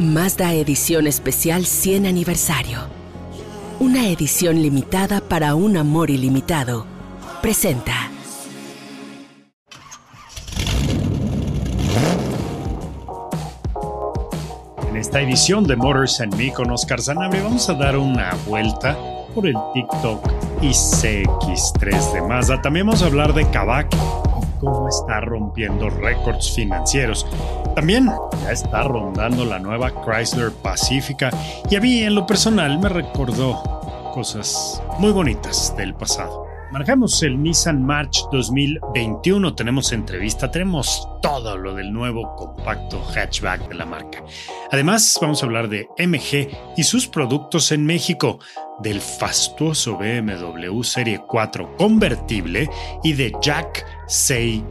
Mazda Edición Especial 100 Aniversario. Una edición limitada para un amor ilimitado. Presenta. En esta edición de Motors and Me con Oscar Zanabria vamos a dar una vuelta por el TikTok ICX3 de Mazda. También vamos a hablar de Kavak cómo está rompiendo récords financieros. También ya está rondando la nueva Chrysler Pacifica y a mí en lo personal me recordó cosas muy bonitas del pasado. Manejamos el Nissan March 2021, tenemos entrevista, tenemos todo lo del nuevo compacto hatchback de la marca. Además, vamos a hablar de MG y sus productos en México, del fastuoso BMW Serie 4 convertible y de Jack Say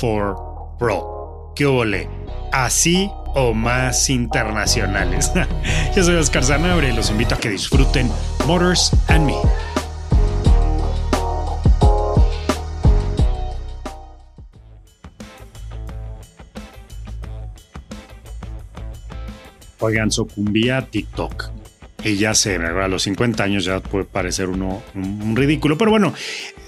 4 Pro. ¿Qué ole? Así o más internacionales. Yo soy Oscar Zanabria y los invito a que disfruten Motors and Me. Oigan, sucumbía a TikTok. Y ya sé, a los 50 años ya puede parecer uno un ridículo, pero bueno,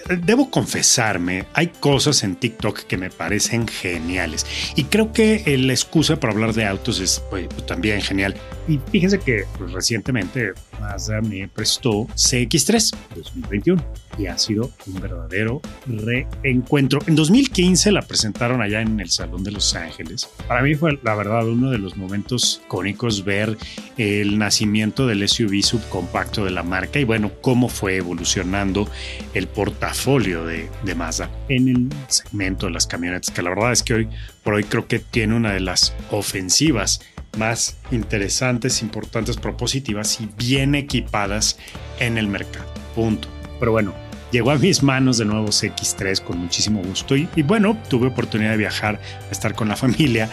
debo confesarme, hay cosas en TikTok que me parecen geniales. Y creo que la excusa para hablar de autos es pues, también genial. Y fíjense que pues, recientemente Mazda me prestó CX3 2021 y ha sido un verdadero reencuentro. En 2015 la presentaron allá en el Salón de Los Ángeles. Para mí fue la verdad uno de los momentos icónicos ver el nacimiento del SUV subcompacto de la marca y bueno, cómo fue evolucionando el portafolio de, de Mazda en el segmento de las camionetas, que la verdad es que hoy por hoy creo que tiene una de las ofensivas más interesantes, importantes, propositivas y bien equipadas en el mercado. Punto. Pero bueno, llegó a mis manos de nuevo CX3 con muchísimo gusto y, y, bueno, tuve oportunidad de viajar, estar con la familia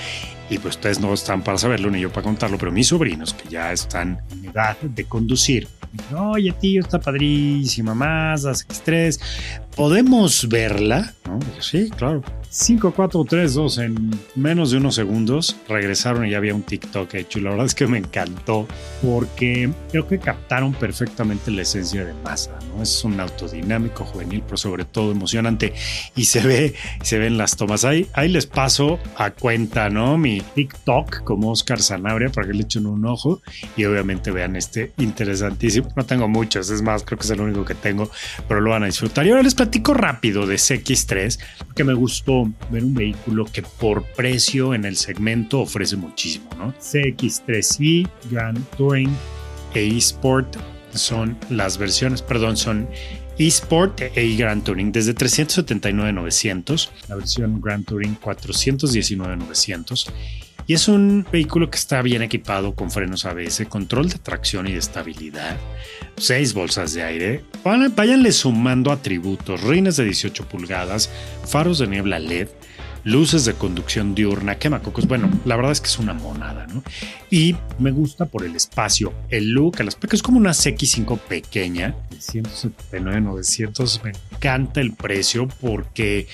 y pues ustedes no están para saberlo ni yo para contarlo, pero mis sobrinos que ya están en edad de conducir, oye tío, está padrísima más, la CX3, ¿podemos verla? ¿No? Sí, claro. 5, 4, 3, 2 en menos de unos segundos regresaron y ya había un TikTok hecho y la verdad es que me encantó porque creo que captaron perfectamente la esencia de Mazda, ¿no? Es un autodinámico, juvenil, pero sobre todo emocionante y se ve, se ven las tomas. Ahí, ahí les paso a cuenta, ¿no? Mi TikTok como Oscar Sanabria para que le echen un ojo y obviamente vean este interesantísimo. No tengo muchos, es más, creo que es el único que tengo, pero lo van a disfrutar. Y ahora les platico rápido de CX3 que me gustó ver un vehículo que por precio en el segmento ofrece muchísimo, ¿no? CX3i, Grand Touring e eSport son las versiones, perdón, son eSport e Grand Touring desde 379.900, la versión Grand Touring 419.900 y es un vehículo que está bien equipado con frenos ABS, control de tracción y de estabilidad, seis bolsas de aire. Váyanle sumando atributos, rines de 18 pulgadas, faros de niebla LED, luces de conducción diurna, quemacocos. Bueno, la verdad es que es una monada, ¿no? Y me gusta por el espacio, el look, el aspecto. Es como una CX5 pequeña, 179, 900. Me encanta el precio porque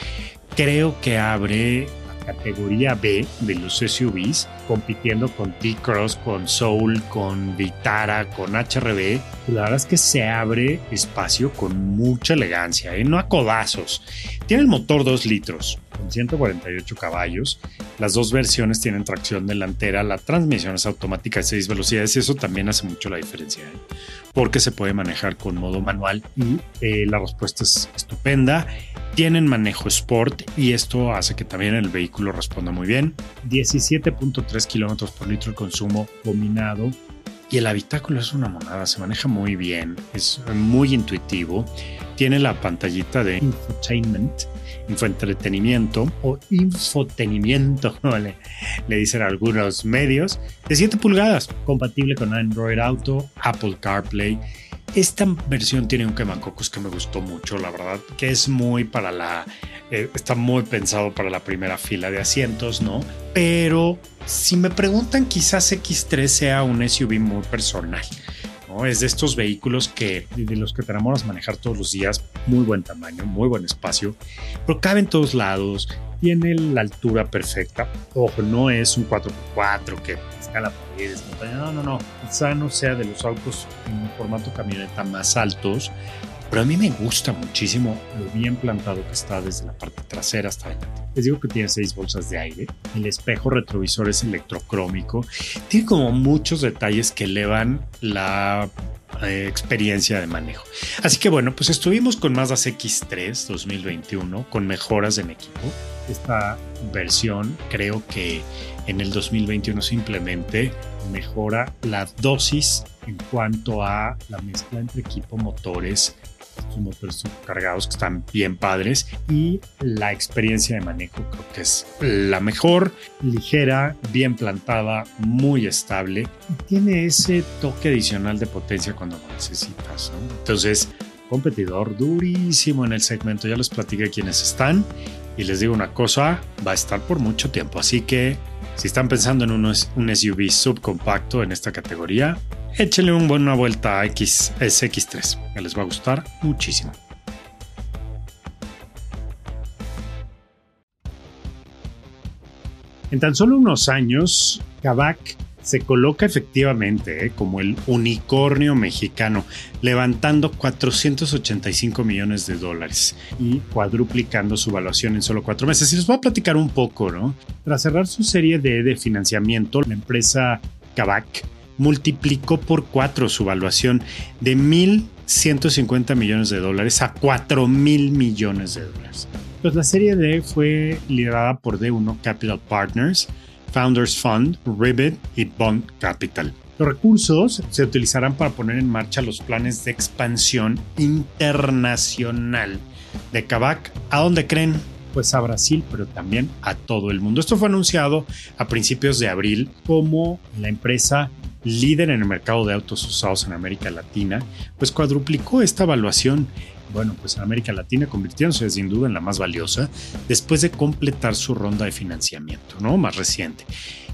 creo que abre categoría B de los SUVs, compitiendo con T-Cross, con Soul, con Vitara, con HRB. La verdad es que se abre espacio con mucha elegancia, ¿eh? no a codazos. Tiene el motor 2 litros, con 148 caballos. Las dos versiones tienen tracción delantera, la transmisión es automática de 6 velocidades y eso también hace mucho la diferencia, ¿eh? porque se puede manejar con modo manual y eh, la respuesta es estupenda tienen manejo Sport y esto hace que también el vehículo responda muy bien. 17.3 kilómetros por litro de consumo combinado y el habitáculo es una monada, se maneja muy bien, es muy intuitivo, tiene la pantallita de infotainment, infoentretenimiento o infotenimiento, le, le dicen algunos medios, de 7 pulgadas, compatible con Android Auto, Apple CarPlay esta versión tiene un quemacocos que me gustó mucho, la verdad, que es muy para la. Eh, está muy pensado para la primera fila de asientos, ¿no? Pero si me preguntan, quizás X3 sea un SUV muy personal. ¿no? Es de estos vehículos que, de los que te enamoras manejar todos los días, muy buen tamaño, muy buen espacio, pero cabe en todos lados, tiene la altura perfecta. Ojo, no es un 4x4 que escala paredes, montaña. No, no, no. Quizá no sea de los autos en formato camioneta más altos, pero a mí me gusta muchísimo lo bien plantado que está desde la parte trasera hasta adelante. Les digo que tiene seis bolsas de aire, el espejo retrovisor es electrocrómico, tiene como muchos detalles que elevan la eh, experiencia de manejo. Así que bueno, pues estuvimos con Mazda X3 2021 con mejoras en equipo. Esta versión creo que en el 2021 simplemente mejora la dosis en cuanto a la mezcla entre equipo, motores, motores cargados que están bien padres y la experiencia de manejo creo que es la mejor, ligera, bien plantada, muy estable y tiene ese toque adicional de potencia cuando lo necesitas. Entonces, competidor durísimo en el segmento, ya les platiqué quiénes están y les digo una cosa, va a estar por mucho tiempo, así que si están pensando en un, un SUV subcompacto en esta categoría, échenle una buena vuelta a X, SX3, que les va a gustar muchísimo. En tan solo unos años, Kavak se coloca efectivamente eh, como el unicornio mexicano, levantando 485 millones de dólares y cuadruplicando su valuación en solo cuatro meses. Y les voy a platicar un poco, ¿no? Tras cerrar su serie de, de financiamiento, la empresa Kavak multiplicó por cuatro su valuación de 1.150 millones de dólares a 4 mil millones de dólares. Pues la serie D fue liderada por D1 Capital Partners, Founders Fund, Ribbit y Bond Capital. Los recursos se utilizarán para poner en marcha los planes de expansión internacional de Kavak. ¿A dónde creen? Pues a Brasil, pero también a todo el mundo. Esto fue anunciado a principios de abril como la empresa líder en el mercado de autos usados en América Latina, pues cuadruplicó esta evaluación bueno, pues en América Latina convirtiéndose sin duda en la más valiosa después de completar su ronda de financiamiento, ¿no? Más reciente.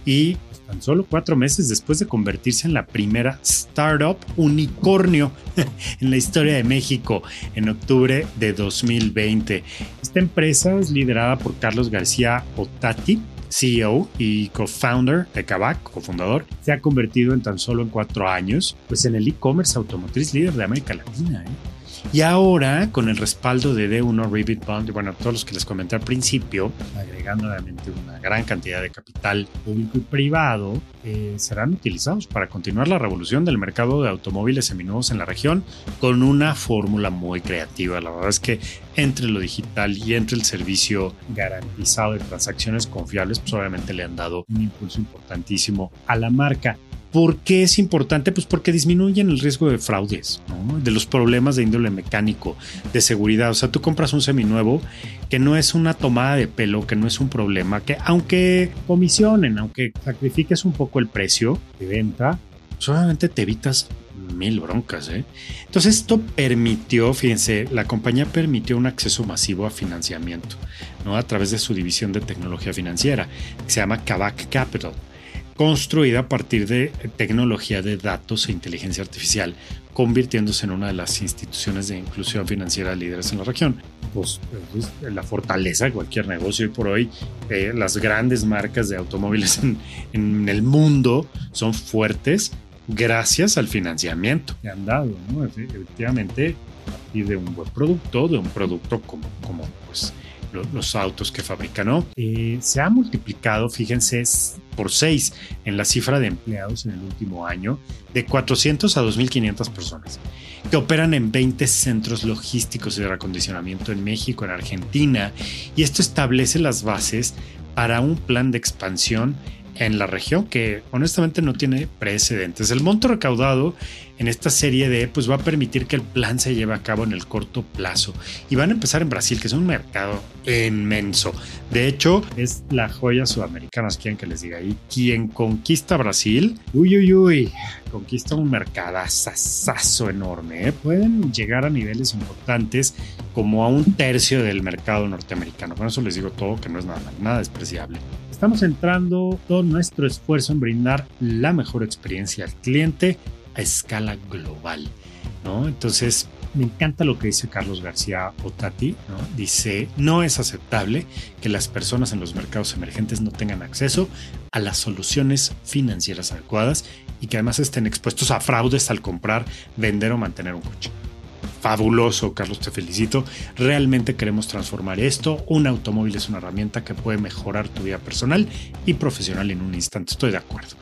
Y tan solo cuatro meses después de convertirse en la primera startup unicornio en la historia de México en octubre de 2020. Esta empresa es liderada por Carlos García Otati, CEO y co-founder de Kavak, cofundador, se ha convertido en tan solo en cuatro años, pues en el e-commerce automotriz líder de América Latina. ¿eh? Y ahora, con el respaldo de D1 Ribbit Bond, y bueno, todos los que les comenté al principio, agregando obviamente una gran cantidad de capital público y privado, eh, serán utilizados para continuar la revolución del mercado de automóviles seminuevos en la región con una fórmula muy creativa. La verdad es que entre lo digital y entre el servicio garantizado de transacciones confiables, pues obviamente le han dado un impulso importantísimo a la marca. ¿Por qué es importante? Pues porque disminuyen el riesgo de fraudes, de los problemas de índole mecánico, de seguridad. O sea, tú compras un seminuevo que no es una tomada de pelo, que no es un problema, que aunque comisionen, aunque sacrifiques un poco el precio de venta, solamente te evitas mil broncas. ¿eh? Entonces esto permitió, fíjense, la compañía permitió un acceso masivo a financiamiento ¿no? a través de su división de tecnología financiera, que se llama Kavak Capital construida a partir de tecnología de datos e inteligencia artificial, convirtiéndose en una de las instituciones de inclusión financiera líderes en la región. Pues, la fortaleza de cualquier negocio y por hoy eh, las grandes marcas de automóviles en, el mundo son fuertes gracias al financiamiento que han dado, efectivamente a partir de un buen producto, de un producto como, como pues, los autos que fabrican, ¿no? Se ha multiplicado, fíjense, por 6 en la cifra de empleados en el último año, de 400 a 2.500 personas, que operan en 20 centros logísticos de reacondicionamiento en México, en Argentina, y esto establece las bases para un plan de expansión en la región que honestamente no tiene precedentes. El monto recaudado en esta serie de pues va a permitir que el plan se lleve a cabo en el corto plazo. Y van a empezar en Brasil que es un mercado inmenso. De hecho es la joya sudamericana quieren que les diga y quien conquista Brasil. Uy uy uy conquista un mercadazo enorme ¿eh? pueden llegar a niveles importantes como a un tercio del mercado norteamericano. Con eso les digo todo que no es nada nada despreciable estamos entrando todo nuestro esfuerzo en brindar la mejor experiencia al cliente a escala global, ¿no? Entonces, me encanta lo que dice Carlos García Otati, ¿no? Dice, no es aceptable que las personas en los mercados emergentes no tengan acceso a las soluciones financieras adecuadas y que además estén expuestos a fraudes al comprar, vender o mantener un coche. Fabuloso, Carlos, te felicito. Realmente queremos transformar esto. Un automóvil es una herramienta que puede mejorar tu vida personal y profesional en un instante. Estoy de acuerdo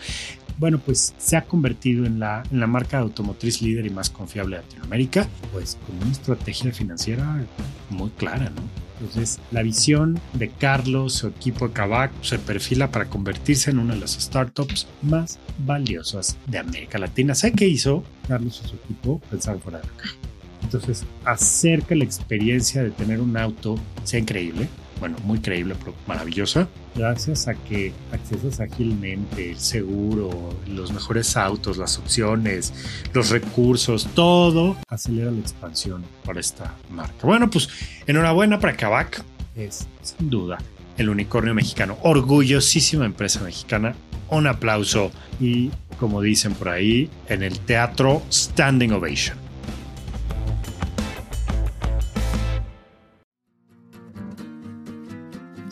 bueno, pues se ha convertido en la, en la marca automotriz líder y más confiable de Latinoamérica, pues con una estrategia financiera muy clara, ¿no? Entonces, la visión de Carlos, su equipo de Kavak, se perfila para convertirse en una de las startups más valiosas de América Latina. ¿Sabe qué hizo Carlos y su equipo? Pensar fuera de la caja. Entonces, hacer que la experiencia de tener un auto sea increíble, bueno, muy creíble, pero maravillosa, gracias a que accesas ágilmente el seguro, los mejores autos, las opciones, los recursos, todo acelera la expansión para esta marca. Bueno, pues enhorabuena para Kavak, es sin duda el unicornio mexicano, orgullosísima empresa mexicana. Un aplauso y, como dicen por ahí, en el teatro Standing Ovation.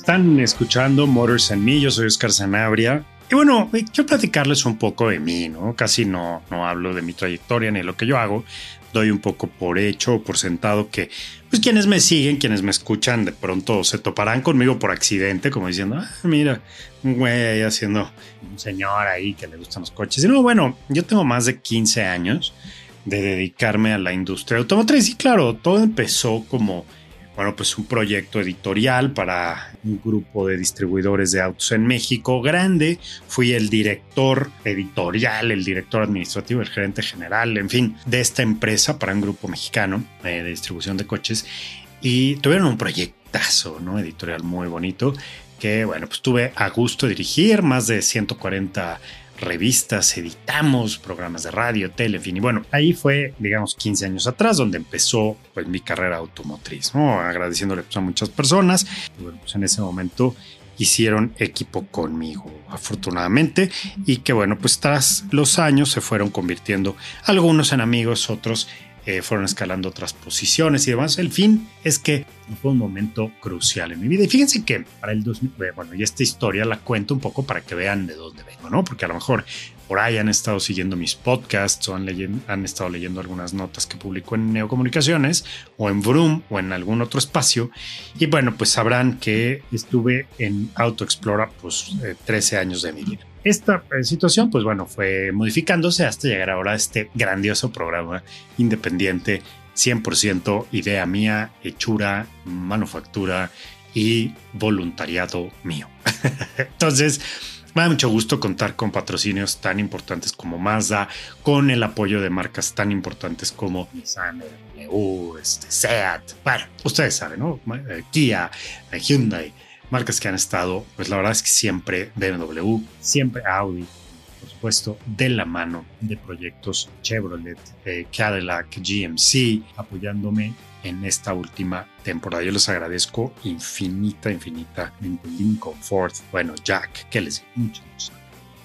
Están escuchando Motors and Me, yo soy Oscar Sanabria. Y bueno, quiero platicarles un poco de mí, ¿no? Casi no, no hablo de mi trayectoria ni de lo que yo hago. Doy un poco por hecho, por sentado que, pues quienes me siguen, quienes me escuchan, de pronto se toparán conmigo por accidente, como diciendo, ah, mira, un güey haciendo un señor ahí que le gustan los coches. Y no, bueno, yo tengo más de 15 años de dedicarme a la industria automotriz. Y claro, todo empezó como bueno, pues un proyecto editorial para un grupo de distribuidores de autos en México grande. Fui el director editorial, el director administrativo, el gerente general, en fin, de esta empresa para un grupo mexicano eh, de distribución de coches. Y tuvieron un proyectazo, ¿no? Editorial muy bonito que, bueno, pues tuve a gusto dirigir más de 140 revistas, editamos programas de radio, tele, en fin. Y bueno, ahí fue, digamos, 15 años atrás donde empezó pues mi carrera automotriz, ¿no? Agradeciéndole pues, a muchas personas. Pues en ese momento hicieron equipo conmigo, afortunadamente, y que bueno, pues tras los años se fueron convirtiendo algunos en amigos, otros eh, fueron escalando otras posiciones y demás. El fin es que fue un momento crucial en mi vida. Y fíjense que para el 2000, bueno, y esta historia la cuento un poco para que vean de dónde vengo, ¿no? Porque a lo mejor por ahí han estado siguiendo mis podcasts o han, han estado leyendo algunas notas que publico en Neocomunicaciones o en Vroom o en algún otro espacio. Y bueno, pues sabrán que estuve en AutoExplora pues 13 eh, años de mi vida. Esta eh, situación, pues bueno, fue modificándose hasta llegar ahora a este grandioso programa independiente, 100% idea mía, hechura, manufactura y voluntariado mío. Entonces, me da mucho gusto contar con patrocinios tan importantes como Mazda, con el apoyo de marcas tan importantes como Nissan, BMW, este, Seat, bueno, ustedes saben, ¿no? Eh, Kia, eh, Hyundai, marcas que han estado, pues la verdad es que siempre BMW, siempre Audi, por supuesto, de la mano de proyectos Chevrolet, eh, Cadillac, GMC, apoyándome en esta última temporada. Yo les agradezco infinita, infinita Lincoln Ford, bueno, Jack, que les digo, mucho, mucho.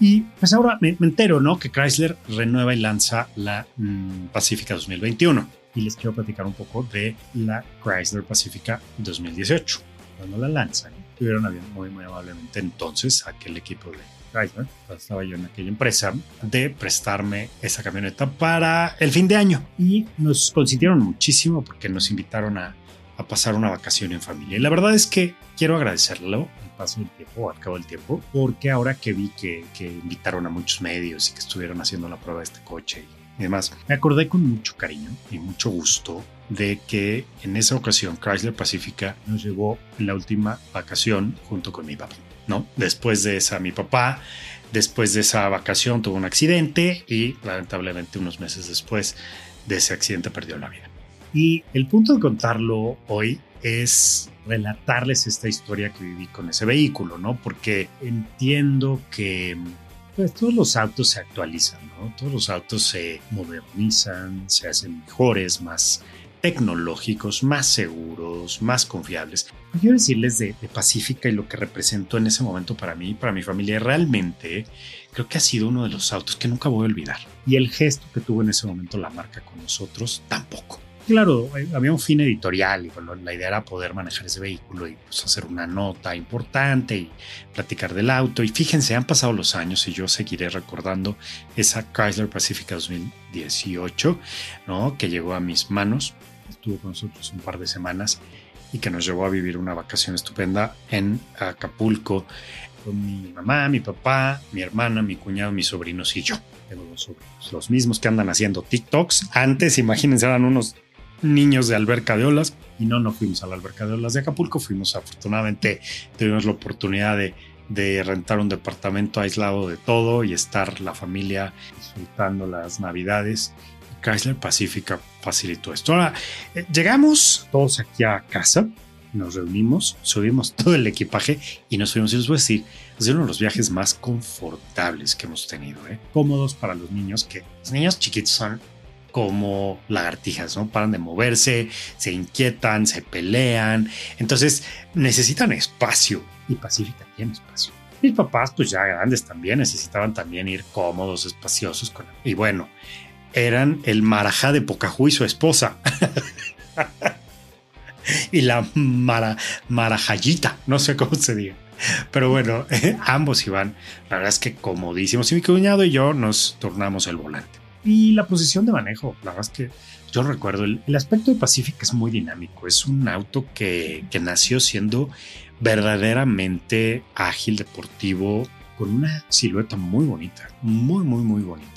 Y pues ahora me, entero, ¿no? Que Chrysler renueva y lanza la mm, Pacifica 2021. Y les quiero platicar un poco de la Chrysler Pacifica 2018. Cuando la lanzan, estuvieron muy, muy amablemente entonces aquel equipo de Chrysler, estaba yo en aquella empresa, de prestarme esa camioneta para el fin de año. Y nos consintieron muchísimo porque nos invitaron a, a pasar una vacación en familia. Y la verdad es que quiero agradecerlo al paso del tiempo, al cabo del tiempo, porque ahora que vi que, que invitaron a muchos medios y que estuvieron haciendo la prueba de este coche y demás, me acordé con mucho cariño y mucho gusto de que en esa ocasión Chrysler Pacifica nos llevó la última vacación junto con mi papá. ¿no? Después de esa, mi papá, después de esa vacación tuvo un accidente y lamentablemente unos meses después de ese accidente perdió la vida. Y el punto de contarlo hoy es relatarles esta historia que viví con ese vehículo, ¿no? Porque entiendo que pues, todos los autos se actualizan, ¿no? Todos los autos se modernizan, se hacen mejores, más tecnológicos, más seguros, más confiables. Quiero decirles de, de Pacífica y lo que representó en ese momento para mí, para mi familia, realmente creo que ha sido uno de los autos que nunca voy a olvidar. Y el gesto que tuvo en ese momento la marca con nosotros, tampoco. Claro, eh, había un fin editorial y bueno, la idea era poder manejar ese vehículo y pues, hacer una nota importante y platicar del auto. Y fíjense, han pasado los años y yo seguiré recordando esa Chrysler Pacifica 2018, ¿no? Que llegó a mis manos estuvo con nosotros un par de semanas y que nos llevó a vivir una vacación estupenda en Acapulco con mi mamá, mi papá, mi hermana, mi cuñado, mis sobrinos y yo. Tengo dos sobrinos, los mismos que andan haciendo TikToks. Antes, imagínense, eran unos niños de alberca de olas y no, no fuimos a la alberca de olas de Acapulco, fuimos afortunadamente, tuvimos la oportunidad de, de rentar un departamento aislado de todo y estar la familia disfrutando las navidades Chrysler Pacifica facilitó esto. Ahora, eh, llegamos todos aquí a casa, nos reunimos, subimos todo el equipaje y nos fuimos. Y les voy a decir, es uno de los viajes más confortables que hemos tenido, ¿eh? cómodos para los niños, que los niños chiquitos son como lagartijas, ¿no? Paran de moverse, se inquietan, se pelean, entonces necesitan espacio y Pacífica tiene espacio. Mis papás, pues ya grandes también, necesitaban también ir cómodos, espaciosos. Con... Y bueno, eran el Marajá de Pocahú y su esposa. y la Mara, Marajayita, no sé cómo se diga. Pero bueno, ambos iban, la verdad es que comodísimos. Y mi cuñado y yo nos tornamos el volante. Y la posición de manejo, la verdad es que yo recuerdo, el, aspecto de Pacific es muy dinámico. Es un auto que, que nació siendo verdaderamente ágil, deportivo, con una silueta muy bonita, muy, muy, muy bonita.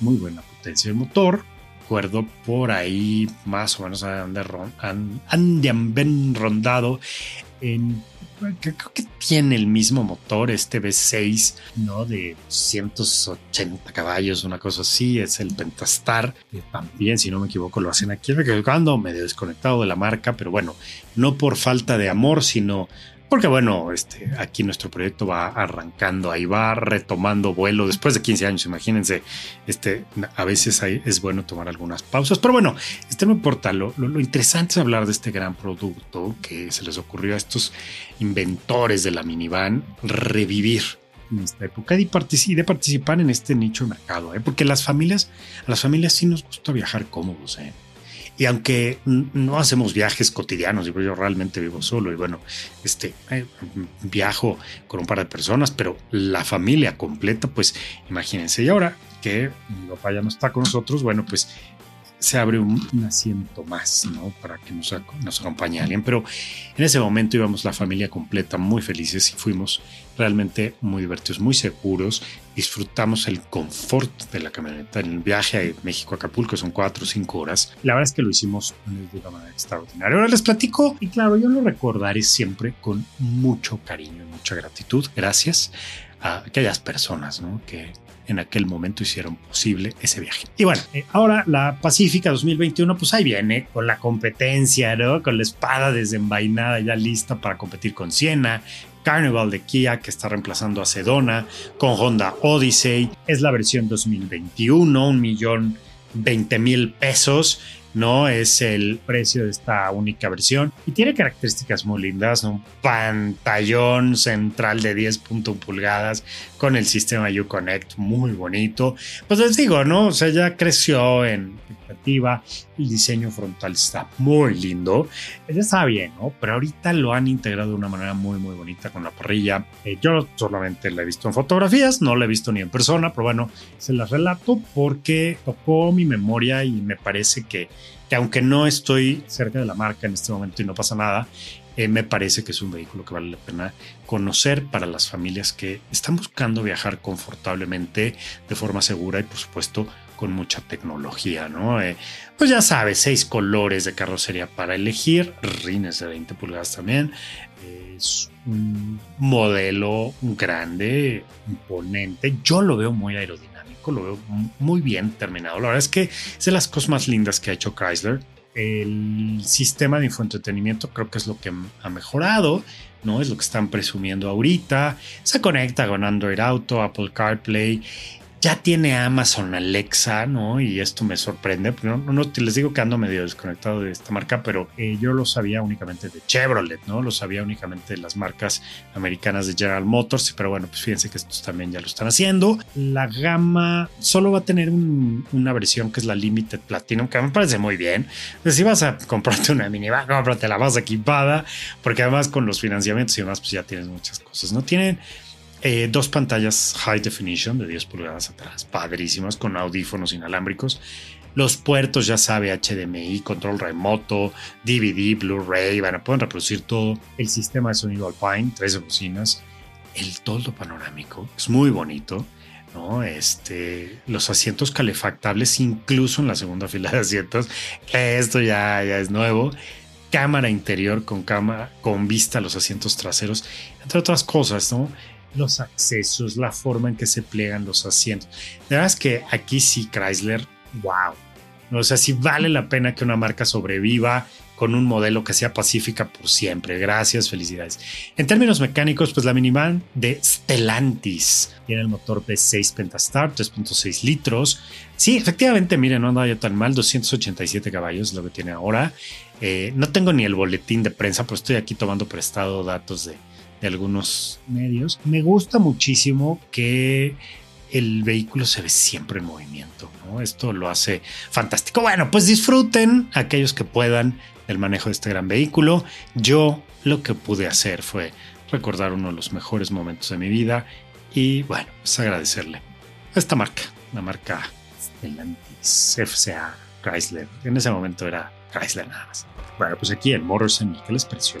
Muy buena potencia del motor. Recuerdo por ahí más o menos han, han, rondado en creo que tiene el mismo motor, este V6, ¿no? De 180 caballos, una cosa así, es el Pentastar, que también, si no me equivoco, lo hacen aquí, me medio desconectado de la marca, pero bueno, no por falta de amor, sino porque bueno, este, aquí nuestro proyecto va arrancando, ahí va retomando vuelo después de 15 años, imagínense, este, a veces es bueno tomar algunas pausas, pero bueno, este no importa, lo, interesante es hablar de este gran producto que se les ocurrió a estos inventores de la minivan, revivir en esta época y de participar en este nicho de mercado, ¿eh? porque las familias, a las familias sí nos gusta viajar cómodos, ¿eh? Y aunque no hacemos viajes cotidianos, yo realmente vivo solo y bueno, este, eh, viajo con un par de personas, pero la familia completa, pues imagínense. Y ahora que mi papá ya no está con nosotros, bueno, pues se abre un, asiento más, ¿no? Para que nos, acompañe alguien. Pero en ese momento íbamos la familia completa, muy felices y fuimos realmente muy divertidos, muy seguros. Disfrutamos el confort de la camioneta. En el viaje a México Acapulco son cuatro o cinco horas. La verdad es que lo hicimos de una manera extraordinaria. Ahora les platico y claro, yo lo recordaré siempre con mucho cariño y mucha gratitud. Gracias a aquellas personas, ¿no? Que en aquel momento hicieron posible ese viaje. Y bueno, eh, ahora la Pacífica 2021, pues ahí viene con la competencia, ¿no? Con la espada desenvainada ya lista para competir con Siena, Carnival de Kia que está reemplazando a Sedona, con Honda Odyssey, es la versión 2021, un millón 20 mil pesos no es el precio de esta única versión y tiene características muy lindas, un pantallón central de 10.1 pulgadas con el sistema Uconnect muy bonito. Pues les digo, ¿no? O sea, ya creció en expectativa, el diseño frontal está muy lindo, ya está bien, ¿no? Pero ahorita lo han integrado de una manera muy, muy bonita con la parrilla. Eh, yo solamente la he visto en fotografías, no la he visto ni en persona, pero bueno, se las relato porque tocó mi memoria y me parece que que aunque no estoy cerca de la marca en este momento y no pasa nada, eh, me parece que es un vehículo que vale la pena conocer para las familias que están buscando viajar confortablemente de forma segura y por supuesto con mucha tecnología, ¿no? Eh, pues ya sabes, seis colores de carrocería para elegir, rines de 20 pulgadas también. Es un modelo grande, imponente. Yo lo veo muy aerodinámico, lo veo muy bien terminado. La verdad es que es de las cosas más lindas que ha hecho Chrysler. El sistema de infoentretenimiento creo que es lo que ha mejorado, ¿no? Es lo que están presumiendo ahorita. Se conecta con Android Auto, Apple CarPlay ya tiene Amazon Alexa, ¿no? Y esto me sorprende. No, no, les digo que ando medio desconectado de esta marca, pero eh, yo lo sabía únicamente de Chevrolet, ¿no? Lo sabía únicamente de las marcas americanas de General Motors, pero bueno, pues fíjense que estos también ya lo están haciendo. La gama solo va a tener una versión que es la Limited Platinum, que me parece muy bien. si vas a comprarte una minivan, cómprate la más equipada, porque además con los financiamientos y demás, pues ya tienes muchas cosas, ¿no? Tienen eh, dos pantallas high definition de 10 pulgadas atrás, padrísimas, con audífonos inalámbricos. Los puertos, ya sabe, HDMI, control remoto, DVD, Blu-ray, bueno, pueden reproducir todo. El sistema de sonido Alpine, tres bocinas. El toldo panorámico, es muy bonito. ¿no? Este, los asientos calefactables, incluso en la segunda fila de asientos, esto ya, ya es nuevo. Cámara interior con, cama, con vista a los asientos traseros, entre otras cosas, ¿no? Los accesos, la forma en que se plegan los asientos. De verdad es que aquí sí Chrysler, wow. O sea, sí vale la pena que una marca sobreviva con un modelo que sea pacífica por siempre. Gracias, felicidades. En términos mecánicos, pues la minivan de Stellantis tiene el motor V6 Pentastar, 3.6 litros. Sí, efectivamente, miren, no anda ya tan mal, 287 caballos lo que tiene ahora. Eh, no tengo ni el boletín de prensa, pero estoy aquí tomando prestado datos de, de algunos medios. Me gusta muchísimo que el vehículo se ve siempre en movimiento. ¿no? Esto lo hace fantástico. Bueno, pues disfruten aquellos que puedan el manejo de este gran vehículo. Yo lo que pude hacer fue recordar uno de los mejores momentos de mi vida y bueno, pues agradecerle a esta marca, la marca Stellantis FCA Chrysler. En ese momento era Chrysler nada más. Bueno, pues aquí en Motors en ¿qué les pareció?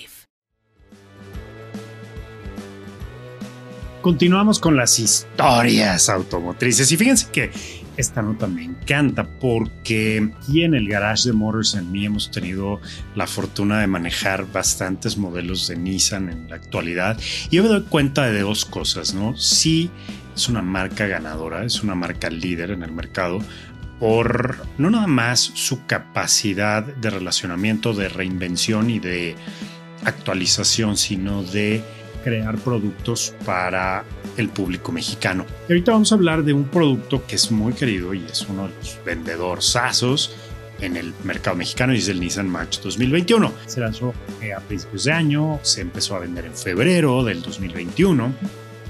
Continuamos con las historias automotrices y fíjense que esta nota me encanta porque aquí en el garage de Motors en Me hemos tenido la fortuna de manejar bastantes modelos de Nissan en la actualidad y yo me doy cuenta de dos cosas, ¿no? Sí, es una marca ganadora, es una marca líder en el mercado por no nada más su capacidad de relacionamiento, de reinvención y de actualización, sino de crear productos para el público mexicano. Y ahorita vamos a hablar de un producto que es muy querido y es uno de los vendedores en el mercado mexicano y es el Nissan March 2021. Se lanzó eh, a principios de año, se empezó a vender en febrero del 2021.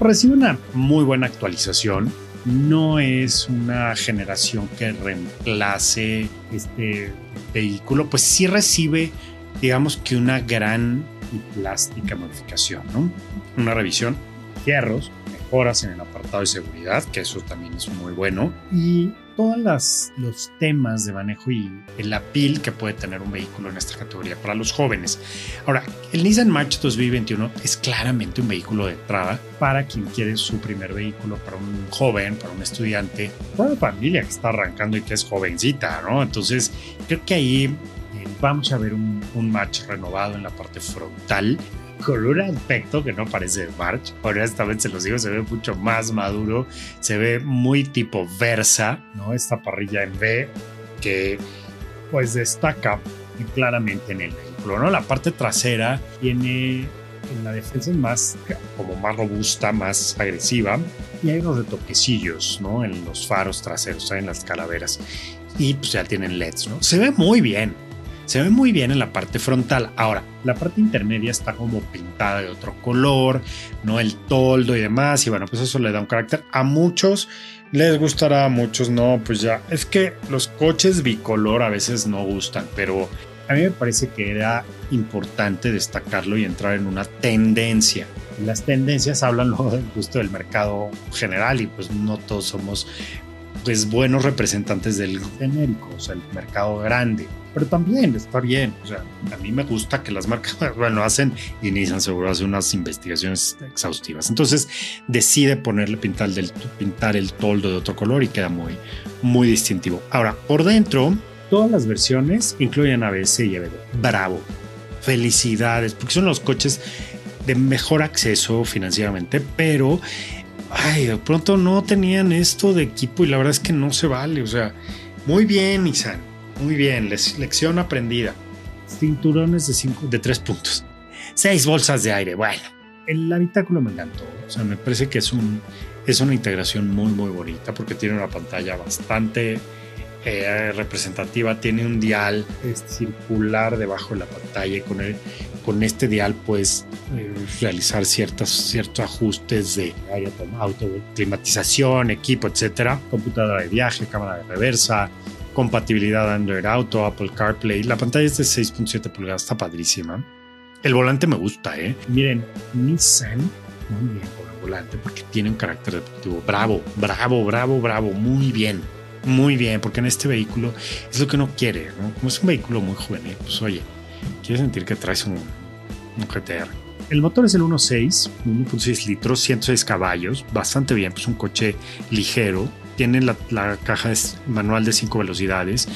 Recibe una muy buena actualización. No es una generación que reemplace este vehículo, pues sí recibe, digamos que una gran y plástica modificación, ¿no? Una revisión, fierros, mejoras en el apartado de seguridad, que eso también es muy bueno, y todos los temas de manejo y el apil que puede tener un vehículo en esta categoría para los jóvenes. Ahora, el Nissan March 2021 es claramente un vehículo de entrada para quien quiere su primer vehículo, para un joven, para un estudiante, para una familia que está arrancando y que es jovencita, ¿no? Entonces, creo que ahí vamos a ver un, un March renovado en la parte frontal con un aspecto que no parece March. Honestamente se los digo, se ve mucho más maduro, se ve muy tipo Versa, ¿no? Esta parrilla en V que pues destaca claramente en el vehículo, ¿no? La parte trasera tiene en la defensa más como más robusta, más agresiva y hay unos retoquecillos, ¿no? En los faros traseros, en las calaveras y pues ya tienen LEDs, ¿no? Se ve muy bien, Se ve muy bien en la parte frontal. Ahora, la parte intermedia está como pintada de otro color, no el toldo y demás. Y bueno, pues eso le da un carácter. A muchos les gustará, a muchos no. Pues ya, es que los coches bicolor a veces no gustan, pero a mí me parece que era importante destacarlo y entrar en una tendencia. Las tendencias hablan luego del gusto del mercado general y pues no todos somos pues buenos representantes del genérico, o sea, el mercado grande. Pero también está bien, o sea, a mí me gusta que las marcas, bueno, hacen y Nissan seguro hace unas investigaciones exhaustivas. Entonces decide ponerle pintar, del, pintar el toldo de otro color y queda muy, muy distintivo. Ahora, por dentro, todas las versiones incluyen ABS y EBD. Bravo, felicidades, porque son los coches de mejor acceso financieramente, pero ay, de pronto no tenían esto de equipo y la verdad es que no se vale. O sea, muy bien, Nissan, muy bien, lección aprendida. Cinturones de, cinco, de tres puntos, seis bolsas de aire. Bueno, el habitáculo me encantó. O sea, me parece que es, un, es una integración muy, muy bonita porque tiene una pantalla bastante eh, representativa. Tiene un dial circular debajo de la pantalla y con el con este dial puedes eh, realizar ciertas, ciertos ajustes de auto, climatización, equipo, etcétera, computadora de viaje, cámara de reversa, compatibilidad Android Auto, Apple CarPlay. La pantalla es de 6.7 pulgadas, está padrísima. El volante me gusta, ¿eh? Miren, Nissan, muy bien con el volante porque tiene un carácter deportivo. Bravo, bravo, bravo, bravo, muy bien. Muy bien, porque en este vehículo es lo que uno quiere, ¿no? Como es un vehículo muy juvenil, pues oye, quieres sentir que traes un, GTR. El motor es el 1.6, 1.6 litros, 106 caballos, bastante bien, pues un coche ligero. Tiene la, caja manual de 5 velocidades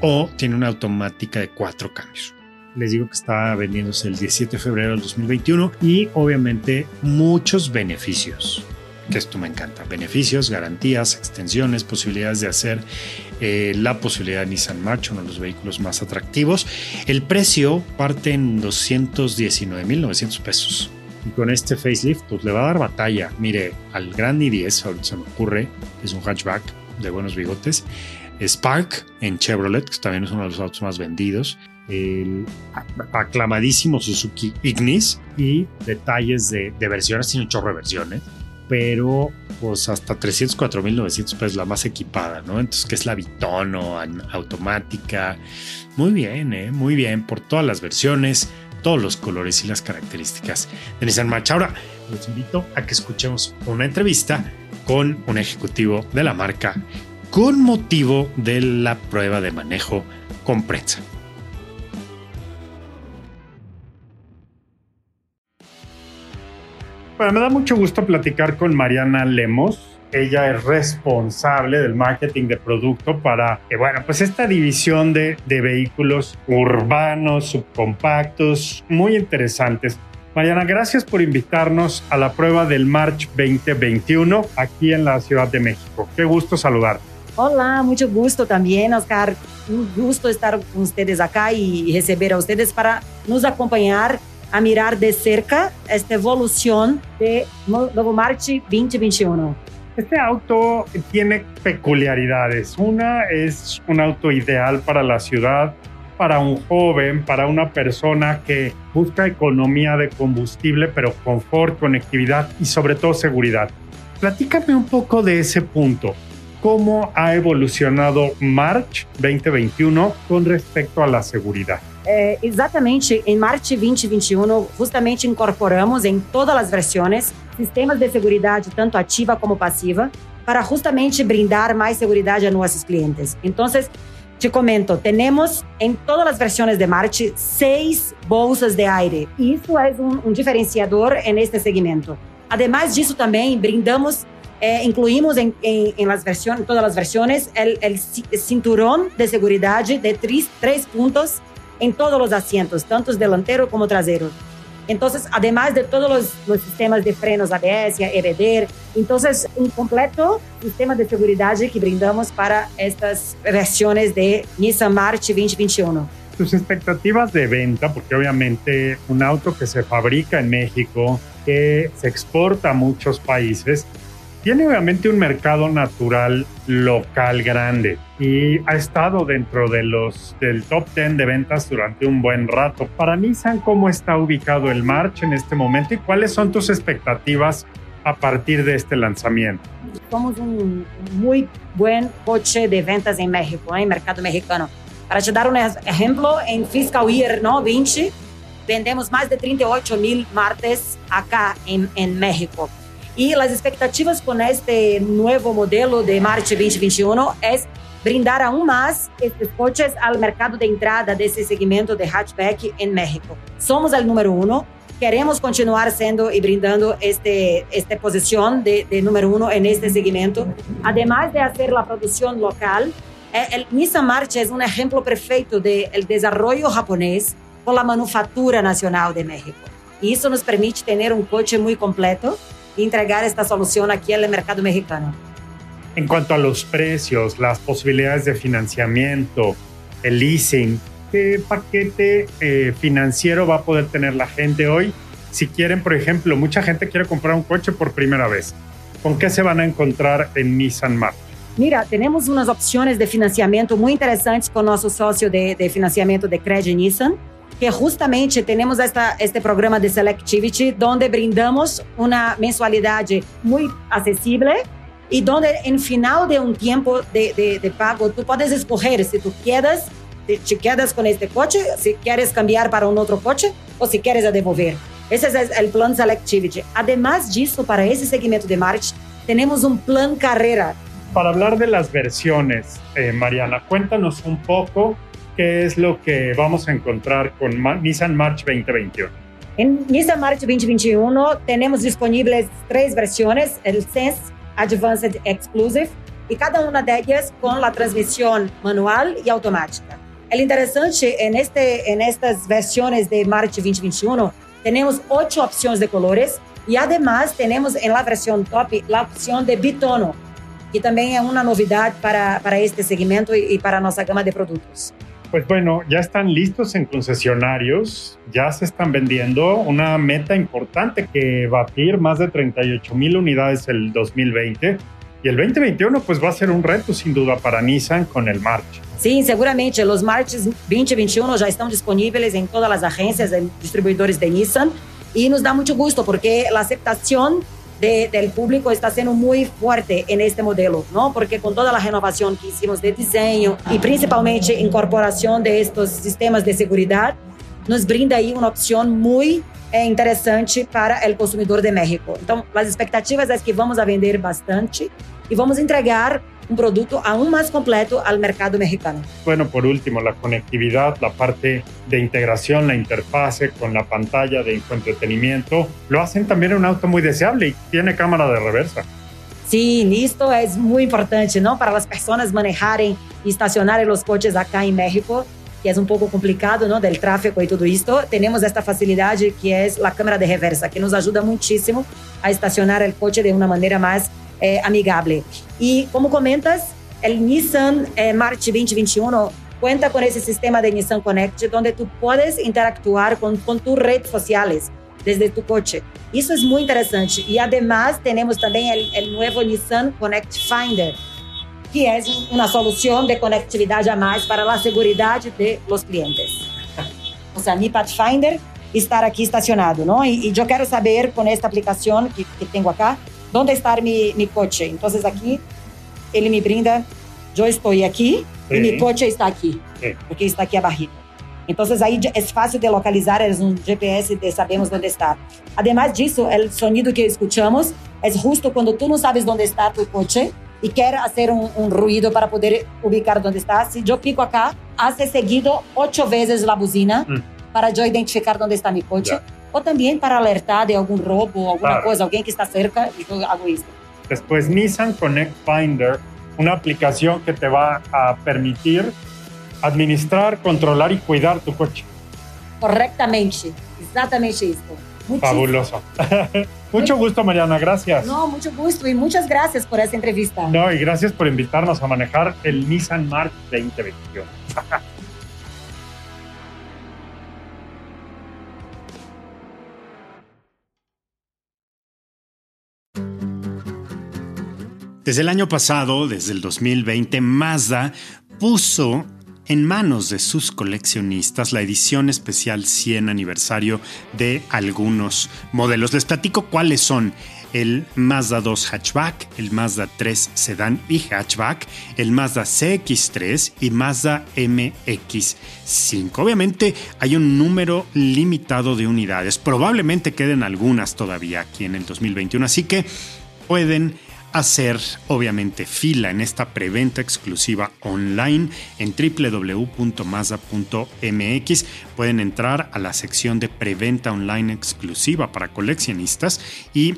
o tiene una automática de 4 cambios. Les digo que está vendiéndose el 17 de febrero del 2021 y obviamente muchos beneficios que esto me encanta. Beneficios, garantías, extensiones, posibilidades de hacer eh, la posibilidad de Nissan March, uno de los vehículos más atractivos. El precio parte en 219.900 pesos. Y con este facelift, pues le va a dar batalla. Mire, al Grand i10, ahorita se me ocurre, es un hatchback de buenos bigotes. Spark en Chevrolet, que también es uno de los autos más vendidos. El aclamadísimo Suzuki Ignis y detalles de, versiones, tiene un chorro pero pues hasta 304.900 pesos la más equipada, ¿no? Entonces, que es la Bitono, automática. Muy bien, ¿eh? Muy bien, por todas las versiones, todos los colores y las características de Nissan March. Ahora, los invito a que escuchemos una entrevista con un ejecutivo de la marca con motivo de la prueba de manejo con prensa. Bueno, me da mucho gusto platicar con Mariana Lemos. Ella es responsable del marketing de producto para, eh, bueno, pues esta división de, de vehículos urbanos, subcompactos, muy interesantes. Mariana, gracias por invitarnos a la prueba del March 2021 aquí en la Ciudad de México. Qué gusto saludarte. Hola, mucho gusto también, Oscar. Un gusto estar con ustedes acá y recibir a ustedes para nos acompañar a mirar de cerca esta evolución de Novo March 2021. Este auto tiene peculiaridades. Una es un auto ideal para la ciudad, para un joven, para una persona que busca economía de combustible, pero confort, conectividad y sobre todo seguridad. Platícame un poco de ese punto. ¿Cómo ha evolucionado March 2021 con respecto a la seguridad? É, exatamente em March 2021, justamente incorporamos em todas as versões sistemas de segurança, tanto ativa como passiva, para justamente brindar mais segurança a nossos clientes. Então, te comento, temos em todas as versões de March seis bolsas de aire. Isso é um, um diferenciador neste segmento. Ademais disso, também brindamos eh, incluímos em, em, em, todas as versões o cinturão de segurança de três, três pontos en todos los asientos, tanto delantero como trasero. Entonces, además de todos los, los, sistemas de frenos ABS, EBD, entonces un completo sistema de seguridad que brindamos para estas versiones de Nissan March 2021. Tus expectativas de venta, porque obviamente un auto que se fabrica en México, que se exporta a muchos países, tiene obviamente un mercado natural local grande y ha estado dentro de los del top 10 de ventas durante un buen rato. Para Nissan, ¿cómo está ubicado el March en este momento y cuáles son tus expectativas a partir de este lanzamiento? Somos un muy buen coche de ventas en México, en mercado mexicano. Para te dar un ejemplo, en fiscal year ¿no? 20 vendemos más de 38 mil martes acá en, en México. Y las expectativas con este nuevo modelo de March 2021 es brindar aún más estos coches al mercado de entrada de ese segmento de hatchback en México. Somos el número uno, queremos continuar siendo y brindando este, esta posición de, de número uno en este segmento, además de hacer la producción local. Eh, el Nissan March es un ejemplo perfecto del de desarrollo japonés con la manufactura nacional de México. Y eso nos permite tener un coche muy completo entregar esta solución aquí el mercado mexicano. En cuanto a los precios, las posibilidades de financiamiento, el leasing, ¿qué paquete eh, financiero va a poder tener la gente hoy? Si quieren, por ejemplo, mucha gente quiere comprar un coche por primera vez. ¿Con qué se van a encontrar en Nissan March? Mira, tenemos unas opciones de financiamiento muy interesantes con nuestro socio de, de financiamiento de Credit Nissan que justamente temos esta, este programa de Selectivity, onde brindamos uma mensualidade muito acessível e onde, em final de um tempo de, pago, tu podes escolher se tu quedas, te quedas com este coche, se queres cambiar para um outro coche ou se queres a devolver. Esse é o plano Selectivity. Además disso, para esse segmento de marketing, temos um plano carreira. Para falar de las versiones, eh, Mariana, cuéntanos un poco qué es lo que vamos a encontrar con Nissan March 2021. En Nissan March 2021 tenemos disponibles tres versiones, el Sense Advanced Exclusive, y cada una de ellas con la transmisión manual y automática. El interesante en, este, en estas versiones de March 2021 tenemos ocho opciones de colores y además tenemos en la versión top la opción de bitono, que también es una novedad para, para este segmento y, y para nuestra gama de productos. Pues bueno, ya están listos en concesionarios, ya se están vendiendo. Una meta importante que batir más de 38 mil unidades el 2020 y el 2021 pues va a ser un reto sin duda para Nissan con el March. Sí, seguramente. Los Marches 2021 ya están disponibles en todas las agencias de distribuidores de Nissan. Y nos da mucho gusto porque la aceptación del público está siendo muy fuerte en este modelo, ¿no? Porque con toda la renovación que hicimos de diseño y principalmente incorporación de estos sistemas de seguridad, nos brinda ahí una opción muy eh, interesante para el consumidor de México. Entonces, las expectativas es que vamos a vender bastante y vamos a entregar un producto aún más completo al mercado mexicano. Bueno, por último, la conectividad, la parte de integración, la interfase con la pantalla de entretenimiento, lo hacen también un auto muy deseable y tiene cámara de reversa. Sí, esto es muy importante, ¿no? Para las personas manejarem y estacionar los coches acá en México, que es un poco complicado, ¿no? Del tráfico y todo esto. Tenemos esta facilidad que es la cámara de reversa, que nos ayuda muchísimo a estacionar el coche de una manera más eh, amigable. Y como comentas, el Nissan eh, March 2021 cuenta con ese sistema de Nissan Connect donde tú puedes interactuar con, con tus redes sociales desde tu coche. Eso es muy interesante. Y además tenemos también el, el nuevo Nissan Connect Finder, que es una solución de conectividad a más para la seguridad de los clientes. O sea, mi Pathfinder estar aquí estacionado, ¿no? Y, y yo quiero saber con esta aplicación que, que tengo acá, ¿dónde está mi, mi coche? Entonces aquí él me brinda, yo estoy aquí sí. y mi coche está aquí, sí. porque está aquí abajo. Entonces ahí es fácil de localizar, es un GPS de sabemos dónde está. Además disso, el sonido que escuchamos es justo cuando tú no sabes dónde está tu coche y quieres hacer un, un ruido para poder ubicar dónde está. Si yo pico acá, hace seguido ocho veces la bocina mm. para yo identificar dónde está mi coche. Yeah. O también para alertar de algún robo, alguna claro. cosa, alguien que está cerca, y yo hago esto. Después Nissan Connect Finder, una aplicación que te va a permitir administrar, controlar y cuidar tu coche. Correctamente, exactamente esto. Muchísimo. Fabuloso. mucho gusto, Mariana, gracias. No, mucho gusto y muchas gracias por esta entrevista. No, y gracias por invitarnos a manejar el Nissan March 2021. Desde el año pasado, desde el 2020, Mazda puso en manos de sus coleccionistas la edición especial 100 aniversario de algunos modelos. Les platico cuáles son el Mazda 2 hatchback, el Mazda 3 sedán y hatchback, el Mazda CX3 y Mazda MX5. Obviamente hay un número limitado de unidades, probablemente queden algunas todavía aquí en el 2021, así que pueden hacer obviamente fila en esta preventa exclusiva online en www.mazda.mx. Pueden entrar a la sección de preventa online exclusiva para coleccionistas y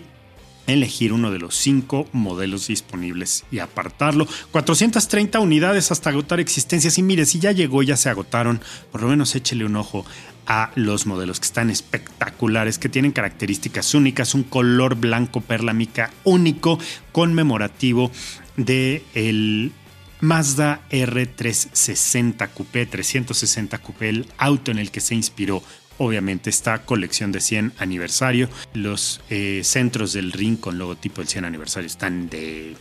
elegir uno de los cinco modelos disponibles y apartarlo. 430 unidades hasta agotar existencias. Y mire, si ya llegó, ya se agotaron, por lo menos échele un ojo a los modelos que están espectaculares, que tienen características únicas, un color blanco perla mica único, conmemorativo de el Mazda R360 Coupé, 360 Coupé, el auto en el que se inspiró obviamente esta colección de 100 aniversario. Los eh, centros del ring con logotipo del 100 aniversario están de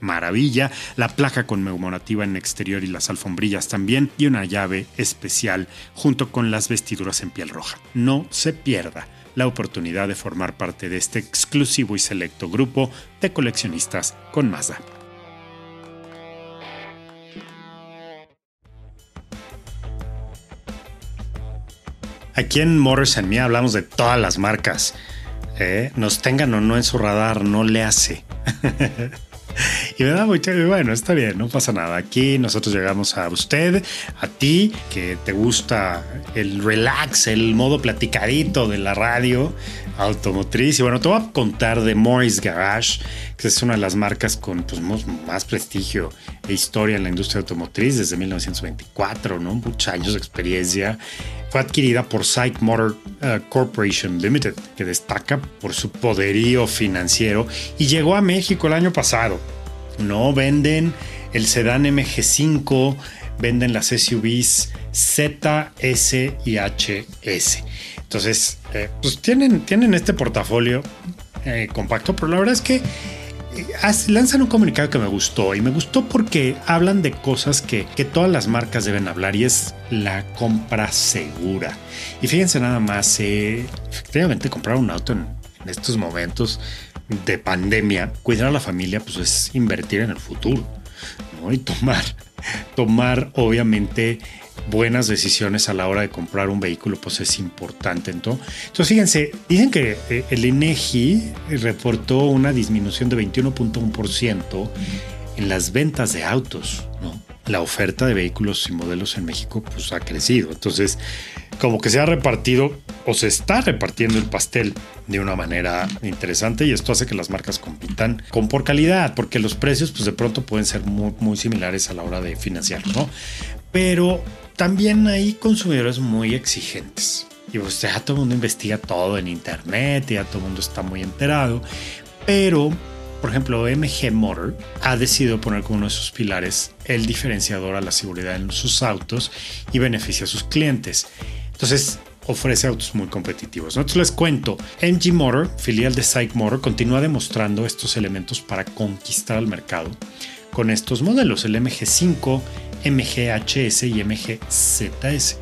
maravilla, la placa conmemorativa en exterior y las alfombrillas también y una llave especial junto con las vestiduras en piel roja. No se pierda la oportunidad de formar parte de este exclusivo y selecto grupo de coleccionistas con Mazda. Aquí en Morris Me hablamos de todas las marcas. ¿eh? Nos tengan o no en su radar, no le hace. Y me da mucho, bueno, está bien, no pasa nada. Aquí nosotros llegamos a usted, a ti, que te gusta el relax, el modo platicadito de la radio automotriz. Y bueno, te voy a contar de Morris Garage, que es una de las marcas con pues, más prestigio e historia en la industria automotriz desde 1924, ¿no? Muchos años de experiencia. Fue adquirida por Psych Motor uh, Corporation Limited, que destaca por su poderío financiero y llegó a México el año pasado. No venden el sedán MG5, venden las SUVs Z, S y HS. Entonces, eh, pues tienen, tienen este portafolio eh, compacto, pero la verdad es que eh, lanzan un comunicado que me gustó y me gustó porque hablan de cosas que, que, todas las marcas deben hablar y es la compra segura. Y fíjense nada más, efectivamente comprar un auto en, en, estos momentos de pandemia, cuidar a la familia, pues es invertir en el futuro ¿no? y tomar, tomar obviamente buenas decisiones a la hora de comprar un vehículo, pues es importante. Entonces, fíjense, dicen que eh, el INEGI reportó una disminución de 21.1% en las ventas de autos, ¿no? La oferta de vehículos y modelos en México pues ha crecido. Entonces, como que se ha repartido o se está repartiendo el pastel de una manera interesante y esto hace que las marcas compitan con por calidad, porque los precios pues de pronto pueden ser muy, muy similares a la hora de financiar, ¿no? Pero también hay consumidores muy exigentes. Y pues ya todo el mundo investiga todo en internet, ya todo el mundo está muy enterado. Pero, por ejemplo, MG Motor ha decidido poner como uno de sus pilares el diferenciador a la seguridad en sus autos y beneficia a sus clientes. Entonces, ofrece autos muy competitivos. Nosotros les cuento, MG Motor, filial de Psych Motor, continúa demostrando estos elementos para conquistar el mercado con estos modelos, el MG5, MGHS y MGZS.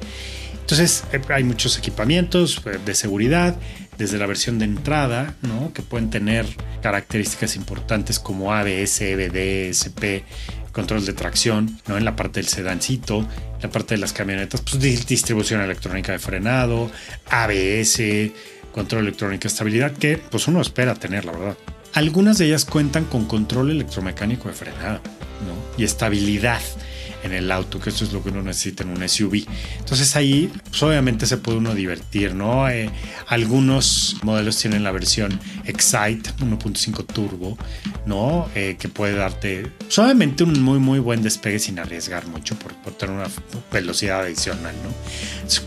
Entonces eh, hay muchos equipamientos eh, de seguridad, desde la versión de entrada, ¿no? que pueden tener características importantes como ABS, EBD, SP, control de tracción, ¿no? en la parte del sedancito, la parte de las camionetas, pues distribución electrónica de frenado, ABS, control electrónico de estabilidad, que pues uno espera tener, la verdad. Algunas de ellas cuentan con control electromecánico de frenado y estabilidad en el auto, que eso es lo que uno necesita en un SUV. Entonces ahí pues, obviamente se puede uno divertir, ¿no? Eh, algunos modelos tienen la versión Excite 1.5 Turbo, ¿no? Eh, que puede darte suavemente un muy muy buen despegue sin arriesgar mucho por, tener una velocidad adicional, ¿no?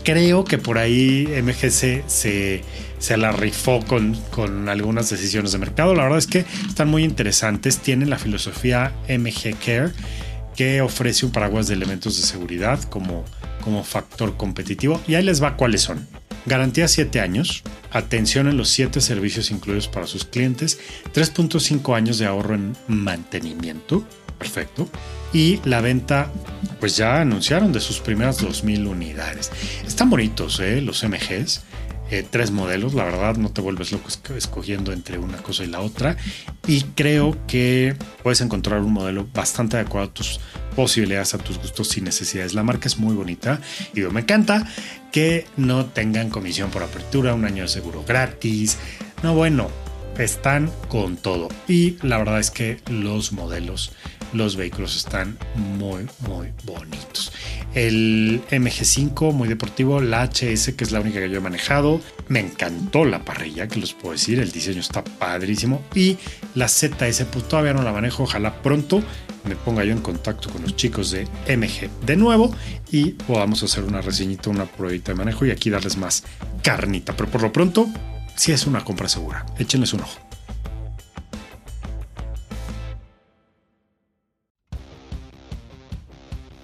creo que por ahí MGC se se la rifó con, con, algunas decisiones de mercado. La verdad es que están muy interesantes. Tienen la filosofía MG Care, que ofrece un paraguas de elementos de seguridad como, como factor competitivo. Y ahí les va cuáles son. garantía 7 años, atención en los 7 servicios incluidos para sus clientes, 3.5 años de ahorro en mantenimiento, perfecto, y la venta, pues ya anunciaron de sus primeras 2.000 unidades. Están bonitos, ¿eh? Los MGs. Eh, tres modelos, la verdad no te vuelves loco escogiendo entre una cosa y la otra y creo que puedes encontrar un modelo bastante adecuado a tus posibilidades, a tus gustos y necesidades. La marca es muy bonita y me encanta que no tengan comisión por apertura, un año de seguro gratis. No, bueno, están con todo y la verdad es que los modelos los vehículos están muy, muy bonitos. El MG5, muy deportivo, la HS, que es la única que yo he manejado. Me encantó la parrilla, que los puedo decir, el diseño está padrísimo. Y la ZS, pues todavía no la manejo, ojalá pronto me ponga yo en contacto con los chicos de MG de nuevo y podamos hacer una reseñita, una pruebita de manejo y aquí darles más carnita. Pero por lo pronto, sí es una compra segura. Échenles un ojo.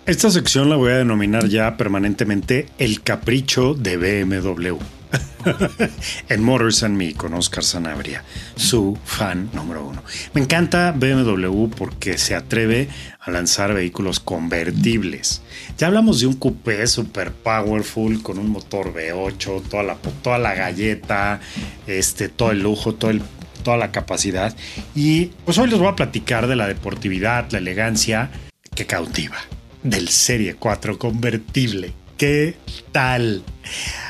Esta sección la voy a denominar ya permanentemente el capricho de BMW. en Motors and Me con Oscar Sanabria, su fan número uno. Me encanta BMW porque se atreve a lanzar vehículos convertibles. Ya hablamos de un coupé super powerful con un motor V8, toda la, toda la galleta, este, todo el lujo, todo el, toda la capacidad. Y pues hoy les voy a platicar de la deportividad, la elegancia que cautiva del Serie 4 convertible. ¿Qué tal?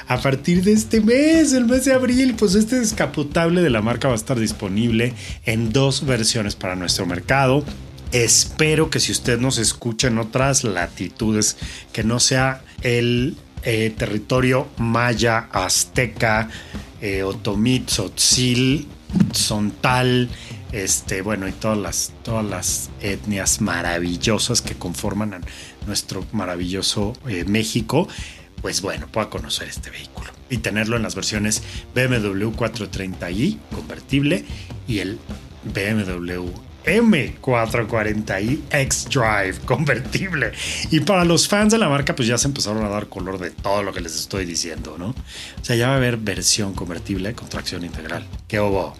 A partir de este mes, el mes de abril, pues este descapotable de la marca va a estar disponible en dos versiones para nuestro mercado. Espero que si usted nos escucha en otras latitudes, que no sea el eh, territorio maya, azteca, eh, otomí, tzotzil, zontal, este, bueno, y todas las, todas las etnias maravillosas que conforman nuestro maravilloso eh, México, pues bueno, pueda conocer este vehículo y tenerlo en las versiones BMW 430i convertible y el BMW M440i X-Drive convertible. Y para los fans de la marca, pues ya se empezaron a dar color de todo lo que les estoy diciendo, ¿no? O sea, ya va a haber versión convertible con tracción integral. ¡Qué obo!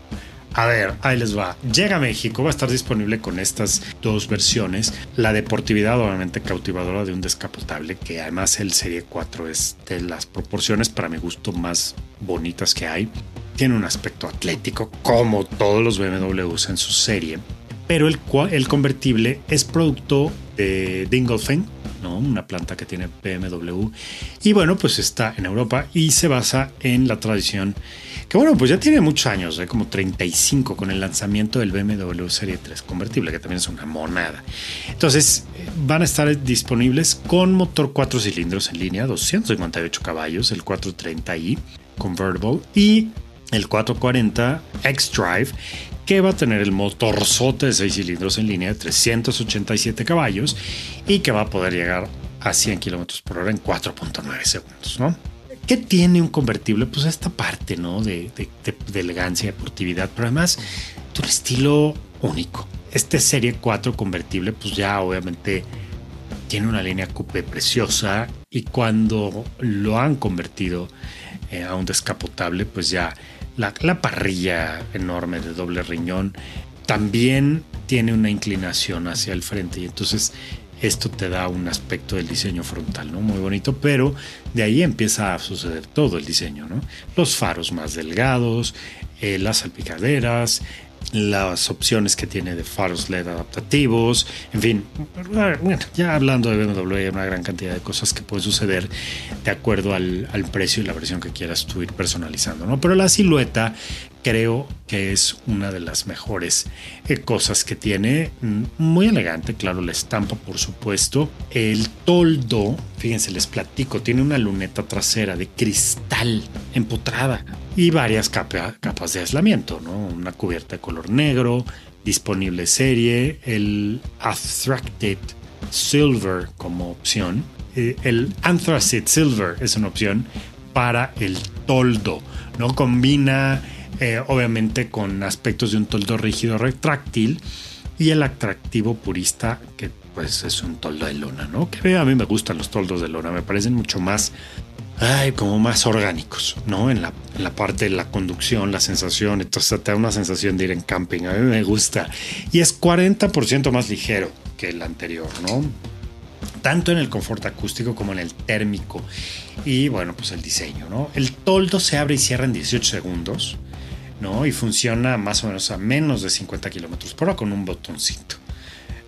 A ver, ahí les va. Llega a México, va a estar disponible con estas dos versiones. La deportividad, obviamente, cautivadora de un descapotable, que además el Serie 4 es de las proporciones, para mi gusto, más bonitas que hay. Tiene un aspecto atlético, como todos los BMWs en su serie. Pero el, el convertible es producto de Dingolfing, ¿no? una planta que tiene BMW. Y bueno, pues está en Europa y se basa en la tradición que bueno, pues ya tiene muchos años, ¿eh? como 35 con el lanzamiento del BMW Serie 3 convertible, que también es una monada. Entonces, van a estar disponibles con motor 4 cilindros en línea, 258 caballos, el 430i convertible y el 440 X-Drive, que va a tener el motor sote de 6 cilindros en línea de 387 caballos y que va a poder llegar a 100 kilómetros por hora en 4.9 segundos, ¿no? ¿Qué tiene un convertible? Pues esta parte, ¿no? De, elegancia y deportividad, pero además un estilo único. Este Serie 4 convertible, pues ya obviamente tiene una línea coupé preciosa y cuando lo han convertido eh, a un descapotable, pues ya la, la parrilla enorme de doble riñón también tiene una inclinación hacia el frente y entonces esto te da un aspecto del diseño frontal, ¿no? Muy bonito, pero de ahí empieza a suceder todo el diseño, ¿no? Los faros más delgados, eh, las salpicaderas, las opciones que tiene de faros LED adaptativos, en fin, ya hablando de BMW hay una gran cantidad de cosas que pueden suceder de acuerdo al, al, precio y la versión que quieras tú ir personalizando, ¿no? Pero la silueta creo que es una de las mejores eh, cosas que tiene. Mm, muy elegante, claro, la estampa, por supuesto. El toldo, fíjense, les platico, tiene una luneta trasera de cristal empotrada y varias capas de aislamiento, ¿no? Una cubierta de color negro, disponible serie, el Attracted Silver como opción. Eh, el Anthracite Silver es una opción para el toldo, ¿no? Combina eh, obviamente con aspectos de un toldo rígido retráctil y el atractivo purista que pues es un toldo de lona, ¿no? Que a mí me gustan los toldos de lona, me parecen mucho más ay, como más orgánicos, ¿no? En la, la parte de la conducción, la sensación, entonces te da una sensación de ir en camping, a mí me gusta. Y es 40% más ligero que el anterior, ¿no? Tanto en el confort acústico como en el térmico. Y bueno, pues el diseño, ¿no? El toldo se abre y cierra en 18 segundos, ¿no? Y funciona más o menos a menos de 50 kilómetros por hora con un botoncito.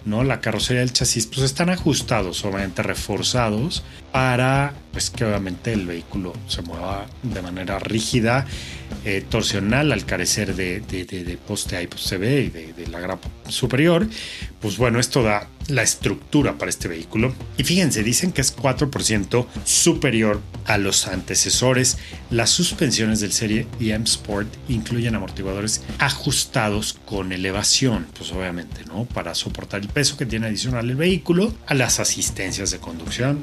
¿no? La carrocería del chasis pues están ajustados, obviamente reforzados para pues que obviamente el vehículo se mueva de manera rígida, eh, torsional al carecer de, de, poste ahí pues se ve y de, la grapa superior. Pues bueno, esto da la estructura para este vehículo. Y fíjense, dicen que es 4% superior a los antecesores. Las suspensiones del serie M Sport incluyen amortiguadores ajustados con elevación, pues obviamente, ¿no? Para soportar el peso que tiene adicional el vehículo, a las asistencias de conducción,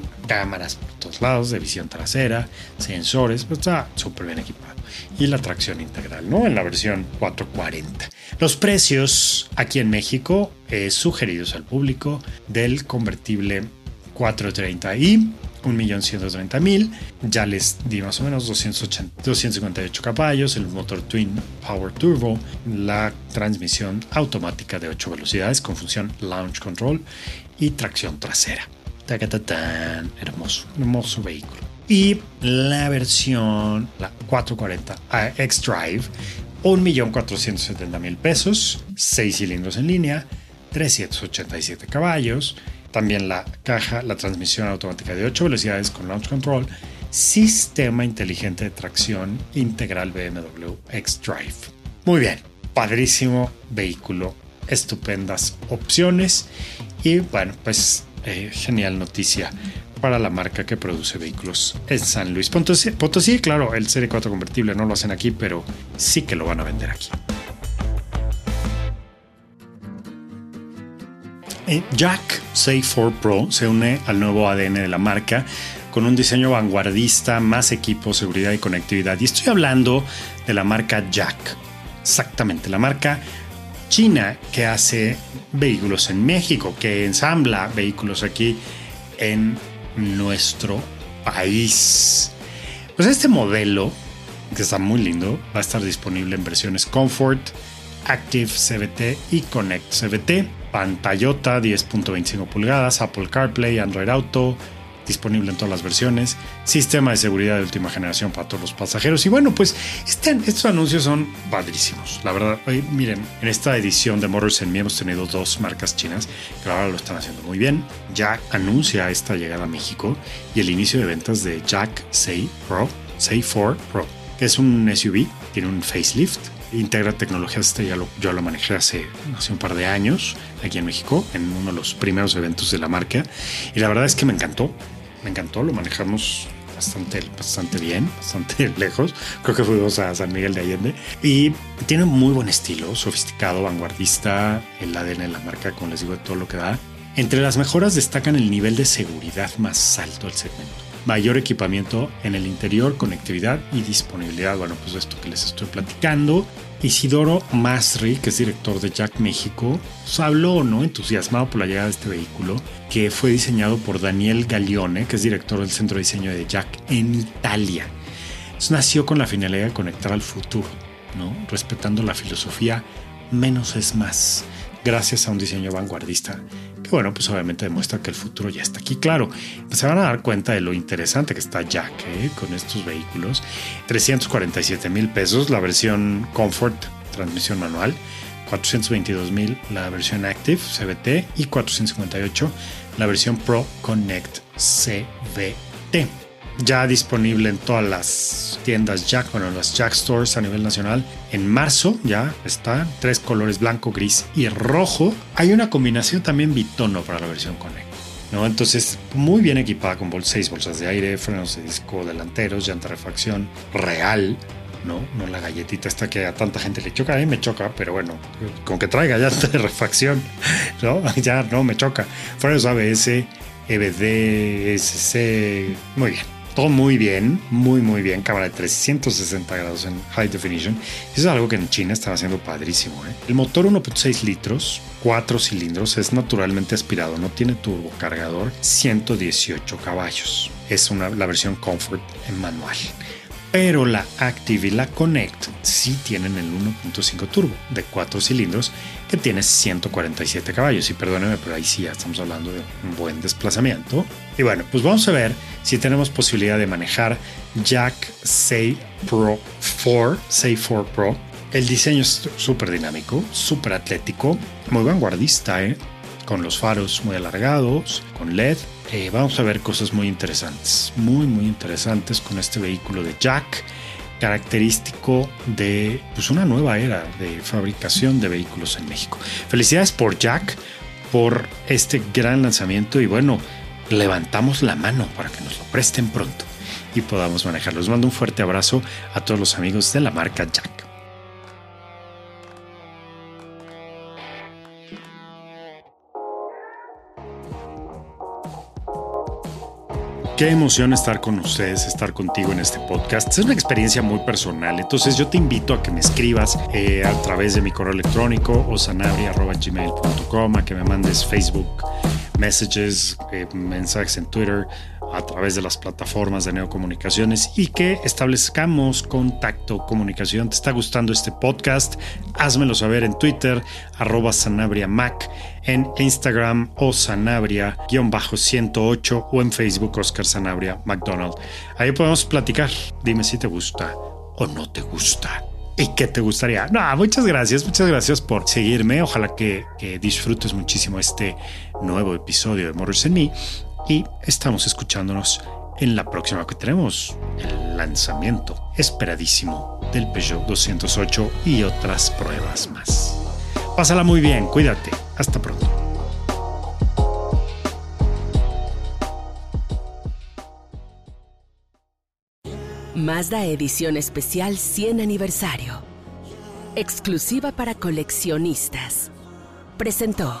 cámaras por todos lados, de visión trasera, sensores, pues está súper bien equipado. Y la tracción integral, ¿no? En la versión 440. Los precios aquí en México eh, sugeridos al público del convertible 430i 1.130.000. Ya les di más o menos 280, 258 caballos, el motor Twin Power Turbo, la transmisión automática de 8 velocidades con función Launch Control y tracción trasera. Tan, hermoso, hermoso vehículo. Y la versión, la 440 X Drive, 1.470.000 pesos, 6 cilindros en línea, 387 caballos, también la caja, la transmisión automática de 8 velocidades con launch control, sistema inteligente de tracción integral BMW X-Drive. Muy bien, padrísimo vehículo, estupendas opciones y bueno, pues eh, genial noticia para la marca que produce vehículos en San Luis Potosí. Potosí, claro, el Serie 4 convertible no lo hacen aquí, pero sí que lo van a vender aquí. Eh, Jack Safe 4 Pro se une al nuevo ADN de la marca con un diseño vanguardista, más equipo, seguridad y conectividad. Y estoy hablando de la marca Jack. Exactamente, la marca china que hace vehículos en México, que ensambla vehículos aquí en nuestro país. Pues este modelo, que está muy lindo, va a estar disponible en versiones Comfort, Active CVT y Connect CVT pantallota 10.25 pulgadas, Apple CarPlay, Android Auto, disponible en todas las versiones, sistema de seguridad de última generación para todos los pasajeros. Y bueno, pues estos anuncios son padrísimos. La verdad, miren, en esta edición de Motors en Me hemos tenido dos marcas chinas que ahora lo están haciendo muy bien. Jack anuncia esta llegada a México y el inicio de ventas de Jack Say Pro, Say 4 Pro, que es un SUV, tiene un facelift integra tecnologías, este ya lo, yo lo manejé hace un par de años aquí en México, en uno de los primeros eventos de la marca. Y la verdad es que me encantó, me encantó, lo manejamos bastante, bastante bien, bastante lejos. Creo que fuimos a San Miguel de Allende. Y tiene muy buen estilo, sofisticado, vanguardista, el ADN de la marca, como les digo, de todo lo que da. Entre las mejoras destacan el nivel de seguridad más alto del segmento mayor equipamiento en el interior, conectividad y disponibilidad. Bueno, pues esto que les estoy platicando. Isidoro Masri, que es director de Jack México, pues habló, ¿no? Entusiasmado por la llegada de este vehículo, que fue diseñado por Daniel Gaglione, que es director del centro de diseño de Jack en Italia. nació con la finalidad de conectar al futuro, ¿no? Respetando la filosofía menos es más, gracias a un diseño vanguardista bueno, pues obviamente demuestra que el futuro ya está aquí. Claro, se van a dar cuenta de lo interesante que está Jack ¿eh? con estos vehículos. 347 mil pesos la versión Comfort, transmisión manual. 422 mil la versión Active CVT y 458 la versión Pro Connect CVT ya disponible en todas las tiendas Jack, bueno, las Jack Stores a nivel nacional. En marzo ya está, tres colores blanco, gris y rojo. Hay una combinación también bitono para la versión Connect. ¿no? Entonces, muy bien equipada con seis bolsas de aire, frenos de disco delanteros, llanta refacción real, ¿no? No la galletita esta que a tanta gente le choca, a mí me choca, pero bueno, con que traiga llanta de refacción, ¿no? Ya no me choca. Frenos ABS, EBD, SC, muy bien todo muy bien, muy muy bien, cámara de 360 grados en high definition. Eso es algo que en China estaba haciendo padrísimo. ¿eh? El motor 1.6 litros, 4 cilindros, es naturalmente aspirado, no tiene turbocargador, 118 caballos. Es una, la versión Comfort en manual. Pero la Active y la Connect sí tienen el 1.5 turbo de 4 cilindros que tiene 147 caballos. Y perdónenme, pero ahí sí ya estamos hablando de un buen desplazamiento. Y bueno, pues vamos a ver si tenemos posibilidad de manejar Jack Say Pro 4, Say 4 Pro. El diseño es súper dinámico, súper atlético, muy vanguardista, ¿eh? con los faros muy alargados, con LED. Eh, vamos a ver cosas muy interesantes, muy, muy interesantes con este vehículo de Jack, característico de pues, una nueva era de fabricación de vehículos en México. Felicidades por Jack, por este gran lanzamiento y bueno, levantamos la mano para que nos lo presten pronto y podamos manejarlo. Les mando un fuerte abrazo a todos los amigos de la marca Jack. Qué emoción estar con ustedes, estar contigo en este podcast. Es una experiencia muy personal, entonces yo te invito a que me escribas eh, a través de mi correo electrónico o sanabria.gmail.com, a que me mandes Facebook messages, eh, mensajes en Twitter, a través de las plataformas de neocomunicaciones y que establezcamos contacto, comunicación. ¿Te está gustando este podcast? Házmelo saber en Twitter, arroba sanabriamac, en Instagram o sanabria-108 o en Facebook Oscar Sanabria McDonald. Ahí podemos platicar. Dime si te gusta o no te gusta. ¿Y qué te gustaría? No, muchas gracias, muchas gracias por seguirme. Ojalá que, que disfrutes muchísimo este nuevo episodio de Morris en Me y estamos escuchándonos en la próxima que tenemos el lanzamiento esperadísimo del Peugeot 208 y otras pruebas más. Pásala muy bien, cuídate, hasta pronto. Mazda Edición Especial 100 Aniversario. Exclusiva para coleccionistas. Presentó.